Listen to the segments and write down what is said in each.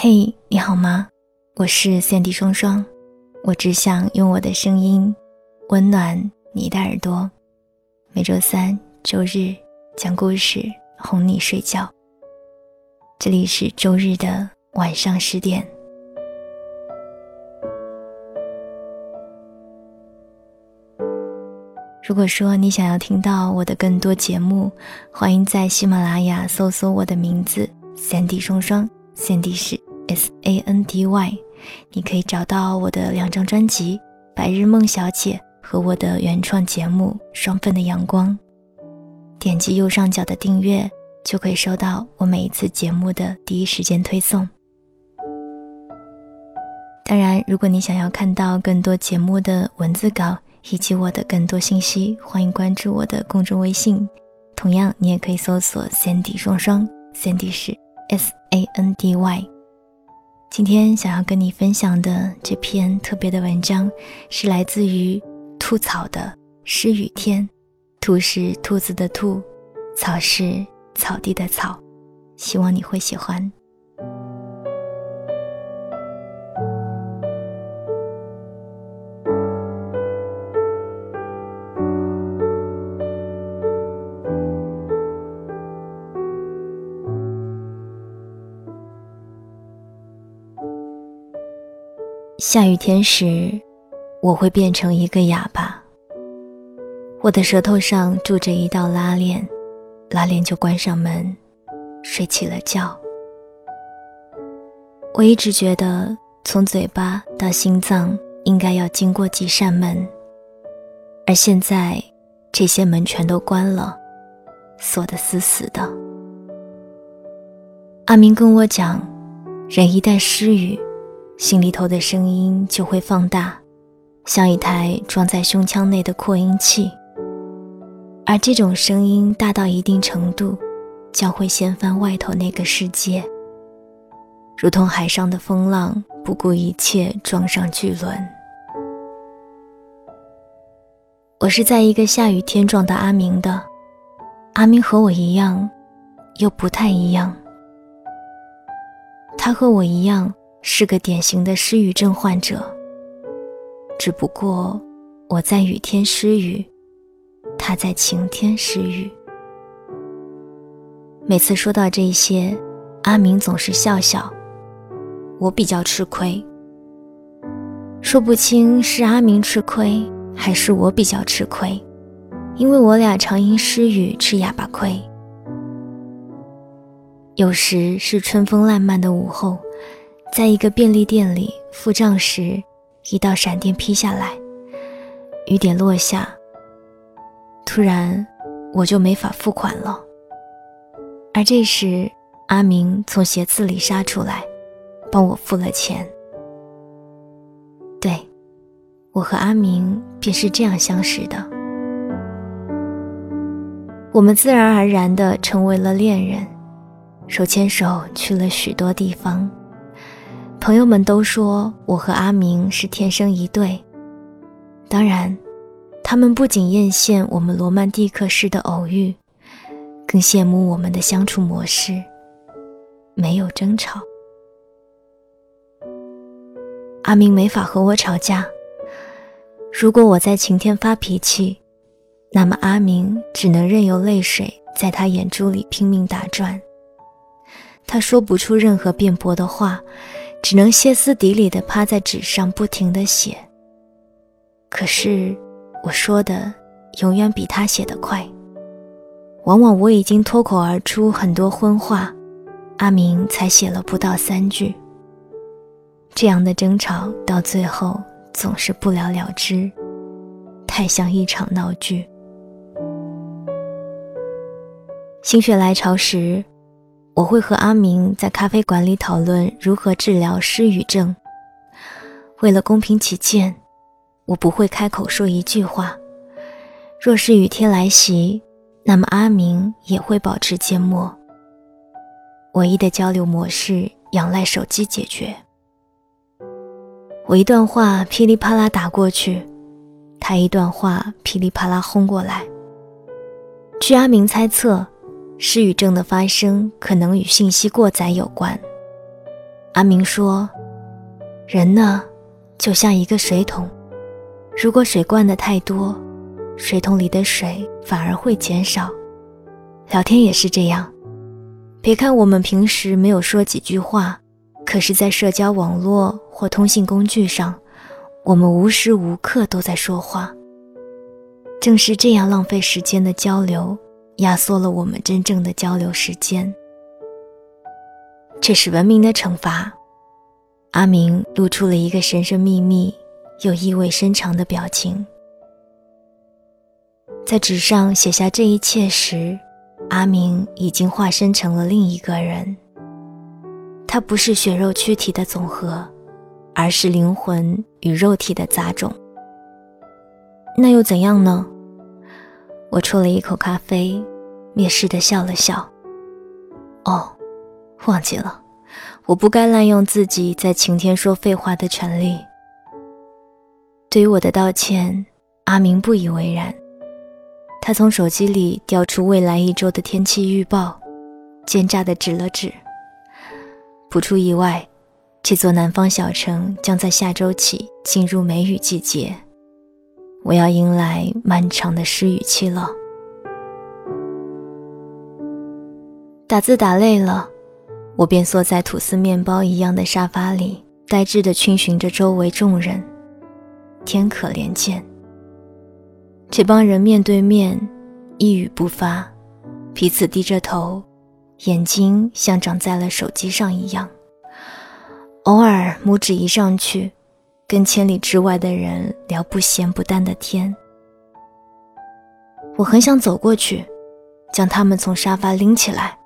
嘿，你好吗？我是三 D 双双，我只想用我的声音温暖你的耳朵。每周三、周日讲故事哄你睡觉。这里是周日的晚上十点。如果说你想要听到我的更多节目，欢迎在喜马拉雅搜索我的名字三 D 双双，三 D 是。S A N D Y，你可以找到我的两张专辑《白日梦小姐》和我的原创节目《双份的阳光》。点击右上角的订阅，就可以收到我每一次节目的第一时间推送。当然，如果你想要看到更多节目的文字稿以及我的更多信息，欢迎关注我的公众微信。同样，你也可以搜索 “Sandy 双双 ”，Sandy 是 S A N D Y。今天想要跟你分享的这篇特别的文章，是来自于兔草的诗雨天。兔是兔子的兔，草是草地的草，希望你会喜欢。下雨天时，我会变成一个哑巴。我的舌头上住着一道拉链，拉链就关上门，睡起了觉。我一直觉得，从嘴巴到心脏应该要经过几扇门，而现在，这些门全都关了，锁得死死的。阿明跟我讲，人一旦失语。心里头的声音就会放大，像一台装在胸腔内的扩音器。而这种声音大到一定程度，将会掀翻外头那个世界，如同海上的风浪不顾一切撞上巨轮。我是在一个下雨天撞到阿明的，阿明和我一样，又不太一样。他和我一样。是个典型的失语症患者，只不过我在雨天失语，他在晴天失语。每次说到这些，阿明总是笑笑，我比较吃亏。说不清是阿明吃亏，还是我比较吃亏，因为我俩常因失语吃哑巴亏。有时是春风烂漫的午后。在一个便利店里付账时，一道闪电劈下来，雨点落下。突然，我就没法付款了。而这时，阿明从鞋子里杀出来，帮我付了钱。对，我和阿明便是这样相识的。我们自然而然地成为了恋人，手牵手去了许多地方。朋友们都说我和阿明是天生一对，当然，他们不仅艳羡我们罗曼蒂克式的偶遇，更羡慕我们的相处模式，没有争吵。阿明没法和我吵架，如果我在晴天发脾气，那么阿明只能任由泪水在他眼珠里拼命打转。他说不出任何辩驳的话，只能歇斯底里地趴在纸上不停地写。可是我说的永远比他写得快，往往我已经脱口而出很多荤话，阿明才写了不到三句。这样的争吵到最后总是不了了之，太像一场闹剧。心血来潮时，我会和阿明在咖啡馆里讨论如何治疗失语症。为了公平起见，我不会开口说一句话。若是雨天来袭，那么阿明也会保持缄默。唯一的交流模式仰赖手机解决。我一段话噼里啪啦打过去，他一段话噼里啪啦轰过来。据阿明猜测。失语症的发生可能与信息过载有关。阿明说：“人呢，就像一个水桶，如果水灌的太多，水桶里的水反而会减少。聊天也是这样。别看我们平时没有说几句话，可是，在社交网络或通信工具上，我们无时无刻都在说话。正是这样浪费时间的交流。”压缩了我们真正的交流时间，这是文明的惩罚。阿明露出了一个神神秘秘又意味深长的表情，在纸上写下这一切时，阿明已经化身成了另一个人。他不是血肉躯体的总和，而是灵魂与肉体的杂种。那又怎样呢？我啜了一口咖啡，蔑视的笑了笑。哦，忘记了，我不该滥用自己在晴天说废话的权利。对于我的道歉，阿明不以为然。他从手机里调出未来一周的天气预报，奸诈的指了指。不出意外，这座南方小城将在下周起进入梅雨季节。我要迎来漫长的失语期了。打字打累了，我便缩在吐司面包一样的沙发里，呆滞地逡巡着周围众人。天可怜见。这帮人面对面，一语不发，彼此低着头，眼睛像长在了手机上一样。偶尔拇指一上去。跟千里之外的人聊不咸不淡的天，我很想走过去，将他们从沙发拎起来，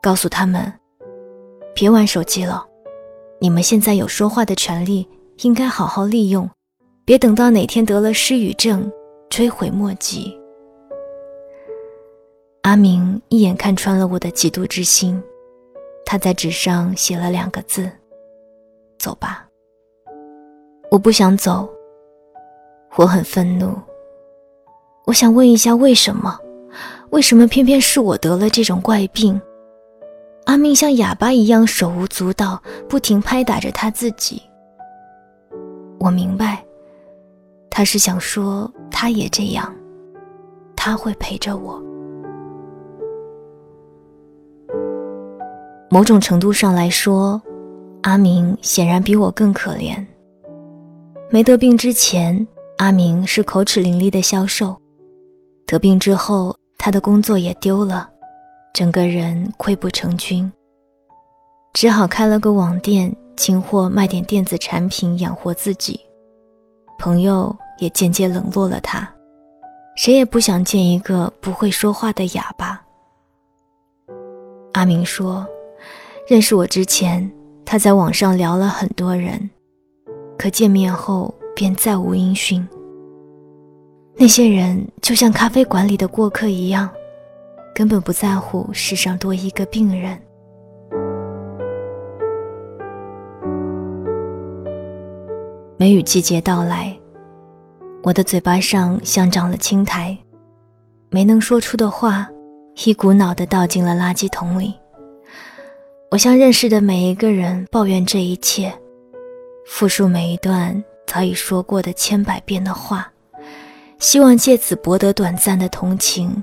告诉他们：别玩手机了，你们现在有说话的权利，应该好好利用，别等到哪天得了失语症，追悔莫及。阿明一眼看穿了我的嫉妒之心，他在纸上写了两个字：走吧。我不想走，我很愤怒。我想问一下，为什么？为什么偏偏是我得了这种怪病？阿明像哑巴一样手舞足蹈，不停拍打着他自己。我明白，他是想说他也这样，他会陪着我。某种程度上来说，阿明显然比我更可怜。没得病之前，阿明是口齿伶俐的销售；得病之后，他的工作也丢了，整个人溃不成军，只好开了个网店，进货卖点电子产品养活自己。朋友也渐渐冷落了他，谁也不想见一个不会说话的哑巴。阿明说，认识我之前，他在网上聊了很多人。可见面后便再无音讯。那些人就像咖啡馆里的过客一样，根本不在乎世上多一个病人。梅雨季节到来，我的嘴巴上像长了青苔，没能说出的话，一股脑的倒进了垃圾桶里。我向认识的每一个人抱怨这一切。复述每一段早已说过的千百遍的话，希望借此博得短暂的同情。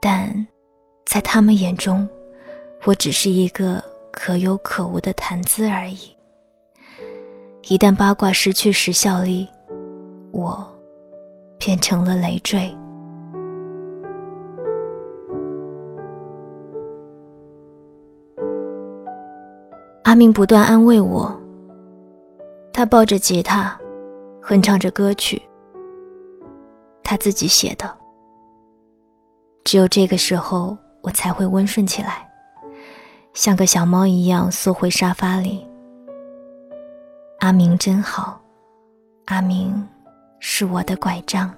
但，在他们眼中，我只是一个可有可无的谈资而已。一旦八卦失去时效力，我变成了累赘。阿明不断安慰我，他抱着吉他，哼唱着歌曲，他自己写的。只有这个时候，我才会温顺起来，像个小猫一样缩回沙发里。阿明真好，阿明是我的拐杖。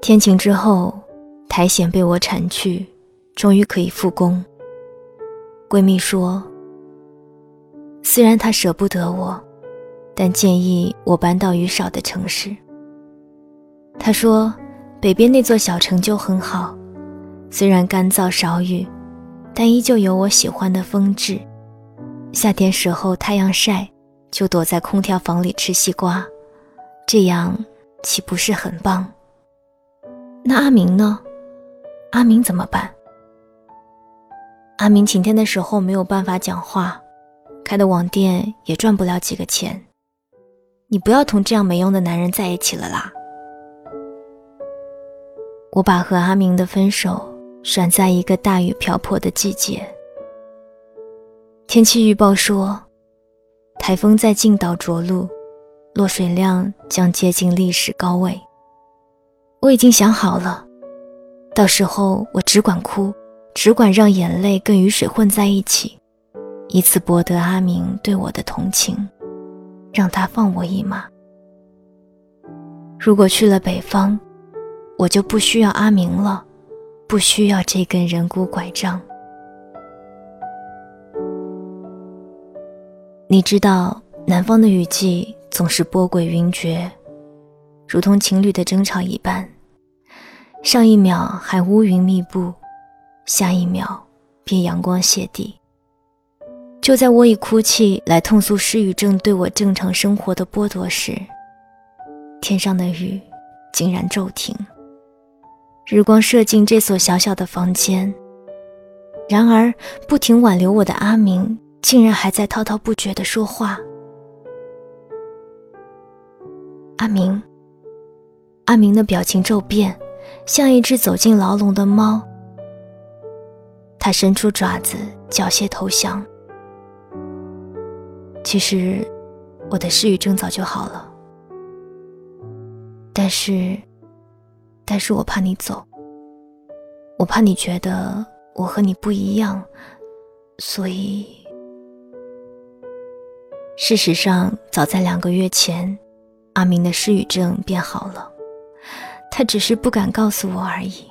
天晴之后，苔藓被我铲去，终于可以复工。闺蜜说：“虽然她舍不得我。”但建议我搬到雨少的城市。他说，北边那座小城就很好，虽然干燥少雨，但依旧有我喜欢的风致。夏天时候太阳晒，就躲在空调房里吃西瓜，这样岂不是很棒？那阿明呢？阿明怎么办？阿明晴天的时候没有办法讲话，开的网店也赚不了几个钱。你不要同这样没用的男人在一起了啦！我把和阿明的分手选在一个大雨瓢泼的季节。天气预报说，台风在近岛着陆，落水量将接近历史高位。我已经想好了，到时候我只管哭，只管让眼泪跟雨水混在一起，以此博得阿明对我的同情。让他放我一马。如果去了北方，我就不需要阿明了，不需要这根人骨拐杖。你知道，南方的雨季总是波诡云谲，如同情侣的争吵一般，上一秒还乌云密布，下一秒便阳光泻地。就在我以哭泣来痛诉失语症对我正常生活的剥夺时，天上的雨竟然骤停。日光射进这所小小的房间，然而不停挽留我的阿明竟然还在滔滔不绝地说话。阿明，阿明的表情骤变，像一只走进牢笼的猫。他伸出爪子，缴械投降。其实，我的失语症早就好了，但是，但是我怕你走，我怕你觉得我和你不一样，所以，事实上，早在两个月前，阿明的失语症变好了，他只是不敢告诉我而已。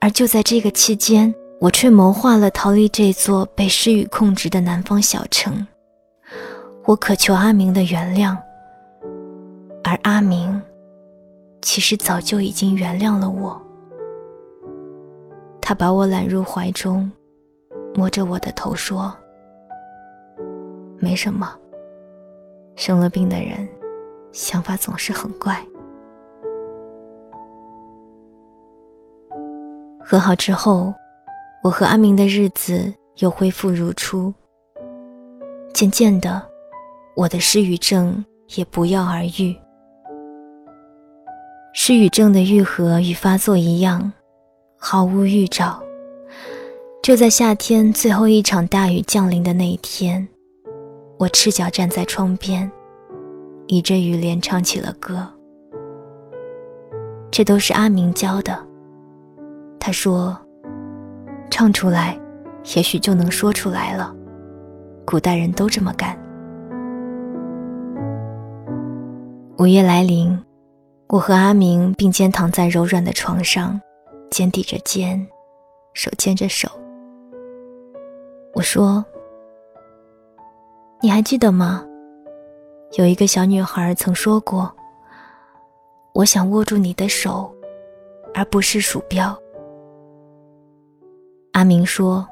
而就在这个期间，我却谋划了逃离这座被失语控制的南方小城。我渴求阿明的原谅，而阿明其实早就已经原谅了我。他把我揽入怀中，摸着我的头说：“没什么，生了病的人想法总是很怪。”和好之后，我和阿明的日子又恢复如初。渐渐的。我的失语症也不药而愈。失语症的愈合与发作一样，毫无预兆。就在夏天最后一场大雨降临的那一天，我赤脚站在窗边，倚着雨帘唱起了歌。这都是阿明教的。他说：“唱出来，也许就能说出来了。”古代人都这么干。午夜来临，我和阿明并肩躺在柔软的床上，肩抵着肩，手牵着手。我说：“你还记得吗？有一个小女孩曾说过，我想握住你的手，而不是鼠标。”阿明说：“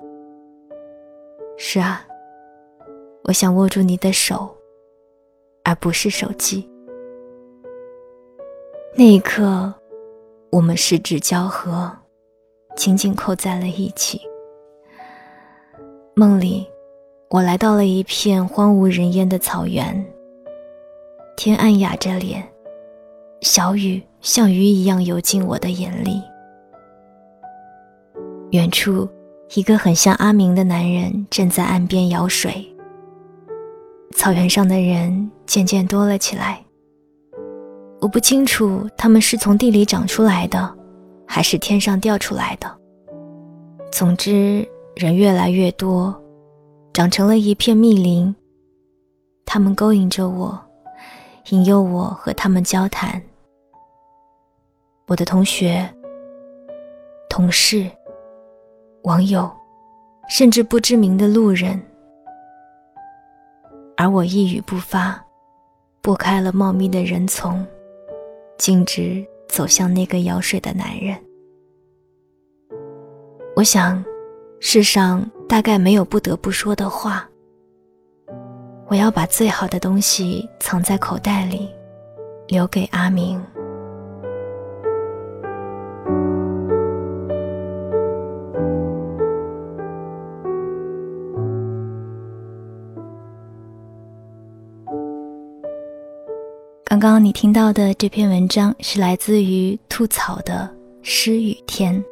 是啊，我想握住你的手，而不是手机。”那一刻，我们十指交合，紧紧扣在了一起。梦里，我来到了一片荒无人烟的草原。天暗哑着脸，小雨像鱼一样游进我的眼里。远处，一个很像阿明的男人正在岸边舀水。草原上的人渐渐多了起来。我不清楚他们是从地里长出来的，还是天上掉出来的。总之，人越来越多，长成了一片密林。他们勾引着我，引诱我和他们交谈。我的同学、同事、网友，甚至不知名的路人，而我一语不发，拨开了茂密的人丛。径直走向那个舀水的男人。我想，世上大概没有不得不说的话。我要把最好的东西藏在口袋里，留给阿明。刚刚你听到的这篇文章是来自于吐槽的诗雨天。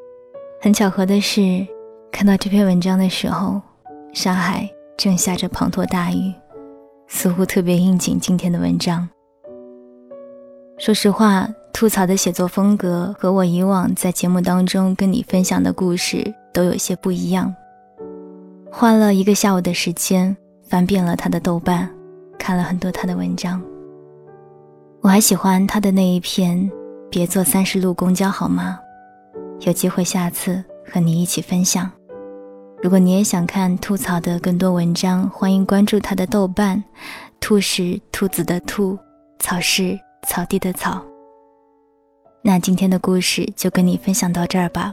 很巧合的是，看到这篇文章的时候，上海正下着滂沱大雨，似乎特别应景今天的文章。说实话，吐槽的写作风格和我以往在节目当中跟你分享的故事都有些不一样。花了一个下午的时间，翻遍了他的豆瓣，看了很多他的文章。我还喜欢他的那一篇，别坐三十路公交好吗？有机会下次和你一起分享。如果你也想看吐槽的更多文章，欢迎关注他的豆瓣。兔是兔子的兔，草是草地的草。那今天的故事就跟你分享到这儿吧。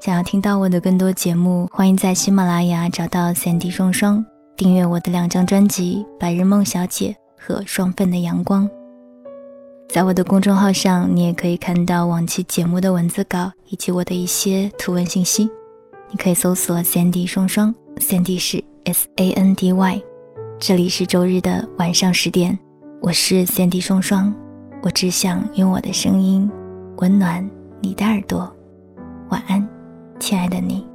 想要听到我的更多节目，欢迎在喜马拉雅找到三 D 双双，订阅我的两张专辑《白日梦小姐》和《双份的阳光》。在我的公众号上，你也可以看到往期节目的文字稿以及我的一些图文信息。你可以搜索 “Sandy 双双 ”，Sandy 是 S A N D Y。这里是周日的晚上十点，我是 Sandy 双双，我只想用我的声音温暖你的耳朵。晚安，亲爱的你。